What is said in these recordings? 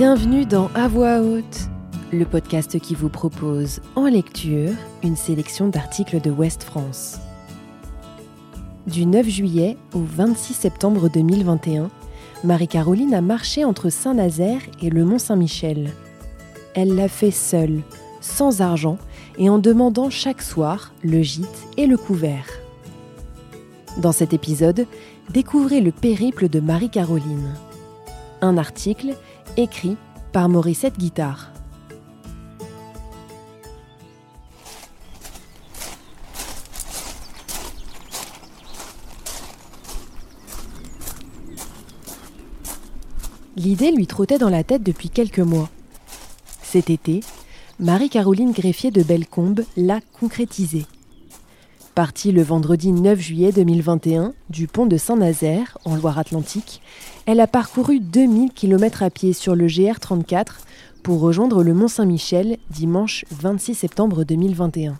Bienvenue dans À voix haute, le podcast qui vous propose en lecture une sélection d'articles de Ouest France. Du 9 juillet au 26 septembre 2021, Marie-Caroline a marché entre Saint-Nazaire et le Mont-Saint-Michel. Elle l'a fait seule, sans argent et en demandant chaque soir le gîte et le couvert. Dans cet épisode, découvrez le périple de Marie-Caroline. Un article écrit par Morissette Guitare. L'idée lui trottait dans la tête depuis quelques mois. Cet été, Marie-Caroline Greffier de Bellecombe l'a concrétisée. Partie le vendredi 9 juillet 2021 du pont de Saint-Nazaire, en Loire-Atlantique, elle a parcouru 2000 km à pied sur le GR34 pour rejoindre le Mont-Saint-Michel dimanche 26 septembre 2021.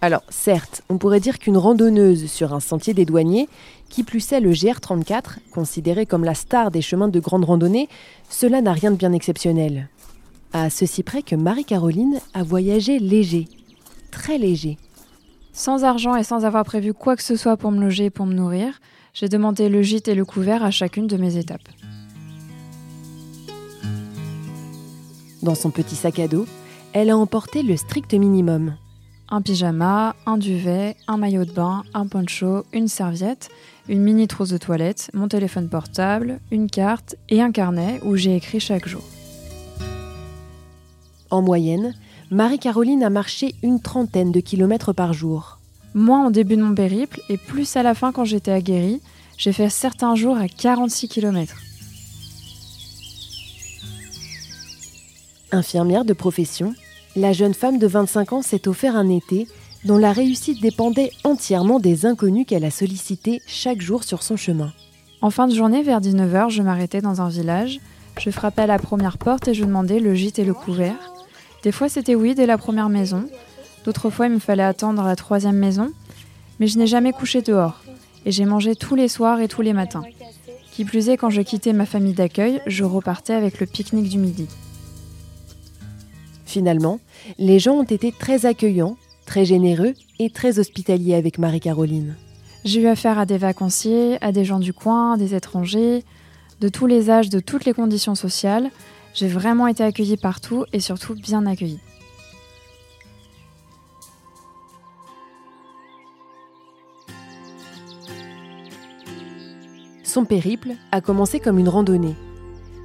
Alors, certes, on pourrait dire qu'une randonneuse sur un sentier des douaniers, qui plus est le GR34, considéré comme la star des chemins de grande randonnée, cela n'a rien de bien exceptionnel. À ceci près que Marie-Caroline a voyagé léger, très léger. Sans argent et sans avoir prévu quoi que ce soit pour me loger et pour me nourrir, j'ai demandé le gîte et le couvert à chacune de mes étapes. Dans son petit sac à dos, elle a emporté le strict minimum. Un pyjama, un duvet, un maillot de bain, un poncho, une serviette, une mini trousse de toilette, mon téléphone portable, une carte et un carnet où j'ai écrit chaque jour. En moyenne, Marie-Caroline a marché une trentaine de kilomètres par jour. Moins au début de mon périple et plus à la fin quand j'étais aguerrie, j'ai fait certains jours à 46 km. Infirmière de profession, la jeune femme de 25 ans s'est offert un été dont la réussite dépendait entièrement des inconnus qu'elle a sollicités chaque jour sur son chemin. En fin de journée, vers 19h, je m'arrêtais dans un village, je frappais à la première porte et je demandais le gîte et le couvert. Des fois c'était oui dès la première maison, d'autres fois il me fallait attendre la troisième maison, mais je n'ai jamais couché dehors, et j'ai mangé tous les soirs et tous les matins. Qui plus est, quand je quittais ma famille d'accueil, je repartais avec le pique-nique du midi. Finalement, les gens ont été très accueillants, très généreux et très hospitaliers avec Marie-Caroline. J'ai eu affaire à des vacanciers, à des gens du coin, des étrangers, de tous les âges, de toutes les conditions sociales, j'ai vraiment été accueillie partout et surtout bien accueillie. Son périple a commencé comme une randonnée.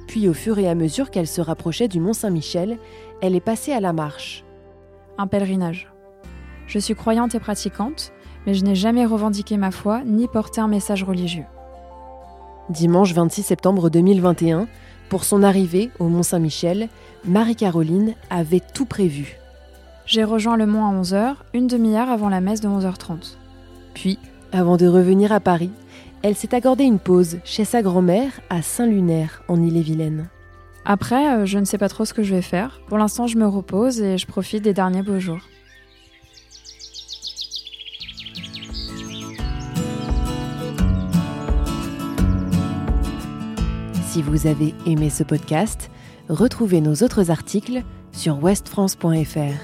Puis au fur et à mesure qu'elle se rapprochait du Mont Saint-Michel, elle est passée à la marche. Un pèlerinage. Je suis croyante et pratiquante, mais je n'ai jamais revendiqué ma foi ni porté un message religieux. Dimanche 26 septembre 2021, pour son arrivée au Mont Saint-Michel, Marie-Caroline avait tout prévu. J'ai rejoint le mont à 11h, une demi-heure avant la messe de 11h30. Puis, avant de revenir à Paris, elle s'est accordée une pause chez sa grand-mère à Saint-Lunaire, en Ille-et-Vilaine. Après, euh, je ne sais pas trop ce que je vais faire. Pour l'instant, je me repose et je profite des derniers beaux jours. Si vous avez aimé ce podcast, retrouvez nos autres articles sur westfrance.fr.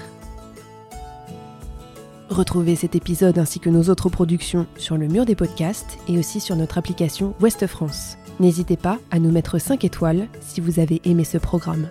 Retrouvez cet épisode ainsi que nos autres productions sur le mur des podcasts et aussi sur notre application Ouest France. N'hésitez pas à nous mettre 5 étoiles si vous avez aimé ce programme.